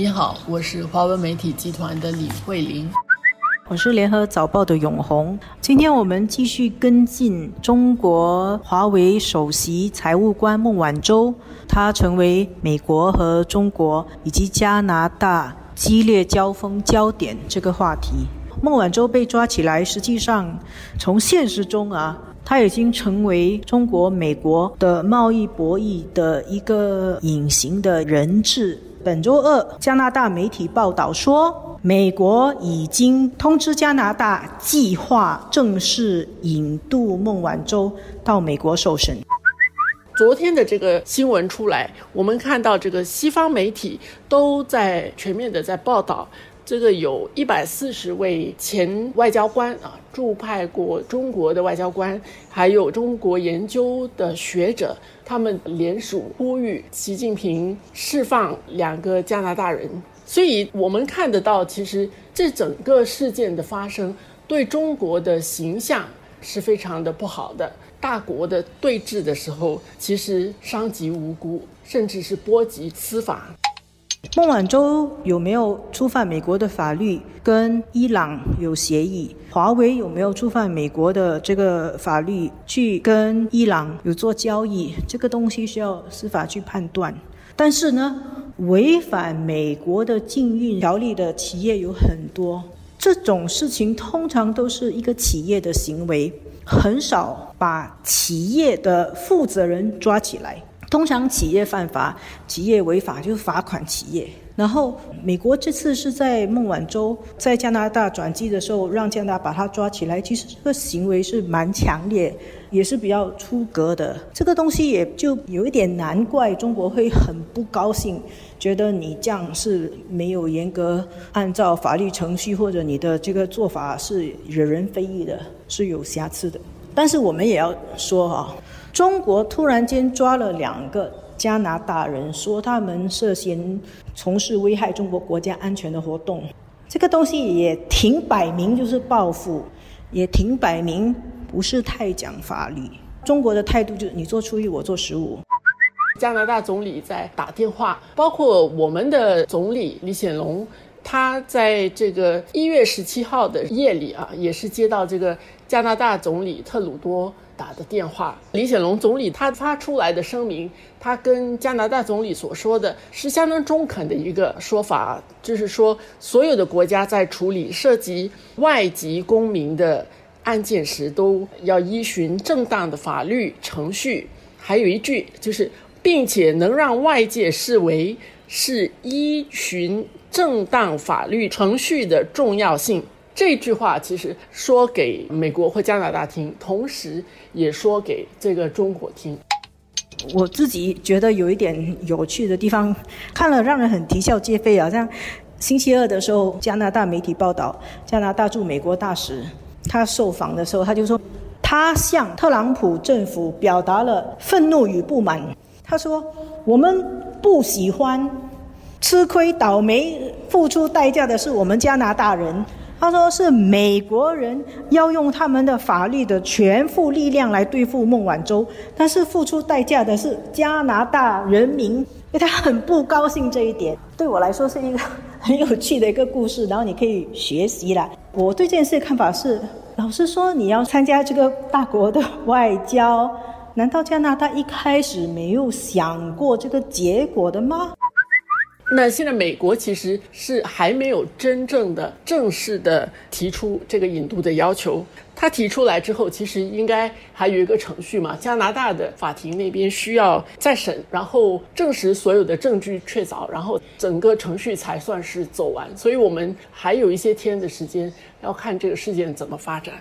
你好，我是华文媒体集团的李慧玲。我是联合早报的永红。今天我们继续跟进中国华为首席财务官孟晚舟，他成为美国和中国以及加拿大激烈交锋焦点这个话题。孟晚舟被抓起来，实际上从现实中啊，他已经成为中国美国的贸易博弈的一个隐形的人质。本周二，加拿大媒体报道说，美国已经通知加拿大，计划正式引渡孟晚舟到美国受审。昨天的这个新闻出来，我们看到这个西方媒体都在全面的在报道。这个有一百四十位前外交官啊，驻派过中国的外交官，还有中国研究的学者，他们联署呼吁习近平释放两个加拿大人。所以我们看得到，其实这整个事件的发生，对中国的形象是非常的不好的。大国的对峙的时候，其实伤及无辜，甚至是波及司法。孟晚舟有没有触犯美国的法律？跟伊朗有协议？华为有没有触犯美国的这个法律去跟伊朗有做交易？这个东西需要司法去判断。但是呢，违反美国的禁运条例的企业有很多，这种事情通常都是一个企业的行为，很少把企业的负责人抓起来。通常企业犯法，企业违法就是罚款企业。然后美国这次是在孟晚舟在加拿大转机的时候，让加拿大把他抓起来。其实这个行为是蛮强烈，也是比较出格的。这个东西也就有一点难怪中国会很不高兴，觉得你这样是没有严格按照法律程序，或者你的这个做法是惹人非议的，是有瑕疵的。但是我们也要说哈。中国突然间抓了两个加拿大人，说他们涉嫌从事危害中国国家安全的活动，这个东西也挺摆明就是报复，也挺摆明不是太讲法律。中国的态度就是你做初一，我做十五。加拿大总理在打电话，包括我们的总理李显龙，他在这个一月十七号的夜里啊，也是接到这个加拿大总理特鲁多。打的电话，李显龙总理他发出来的声明，他跟加拿大总理所说的是相当中肯的一个说法，就是说所有的国家在处理涉及外籍公民的案件时，都要依循正当的法律程序。还有一句就是，并且能让外界视为是依循正当法律程序的重要性。这句话其实说给美国或加拿大听，同时也说给这个中国听。我自己觉得有一点有趣的地方，看了让人很啼笑皆非啊！像星期二的时候，加拿大媒体报道，加拿大驻美国大使他受访的时候，他就说他向特朗普政府表达了愤怒与不满。他说：“我们不喜欢吃亏、倒霉、付出代价的是我们加拿大人。”他说：“是美国人要用他们的法律的全副力量来对付孟晚舟，但是付出代价的是加拿大人民，因为他很不高兴这一点。对我来说是一个很有趣的一个故事，然后你可以学习了。我对这件事的看法是：老实说，你要参加这个大国的外交，难道加拿大一开始没有想过这个结果的吗？”那现在美国其实是还没有真正的正式的提出这个引渡的要求。他提出来之后，其实应该还有一个程序嘛。加拿大的法庭那边需要再审，然后证实所有的证据确凿，然后整个程序才算是走完。所以我们还有一些天的时间要看这个事件怎么发展。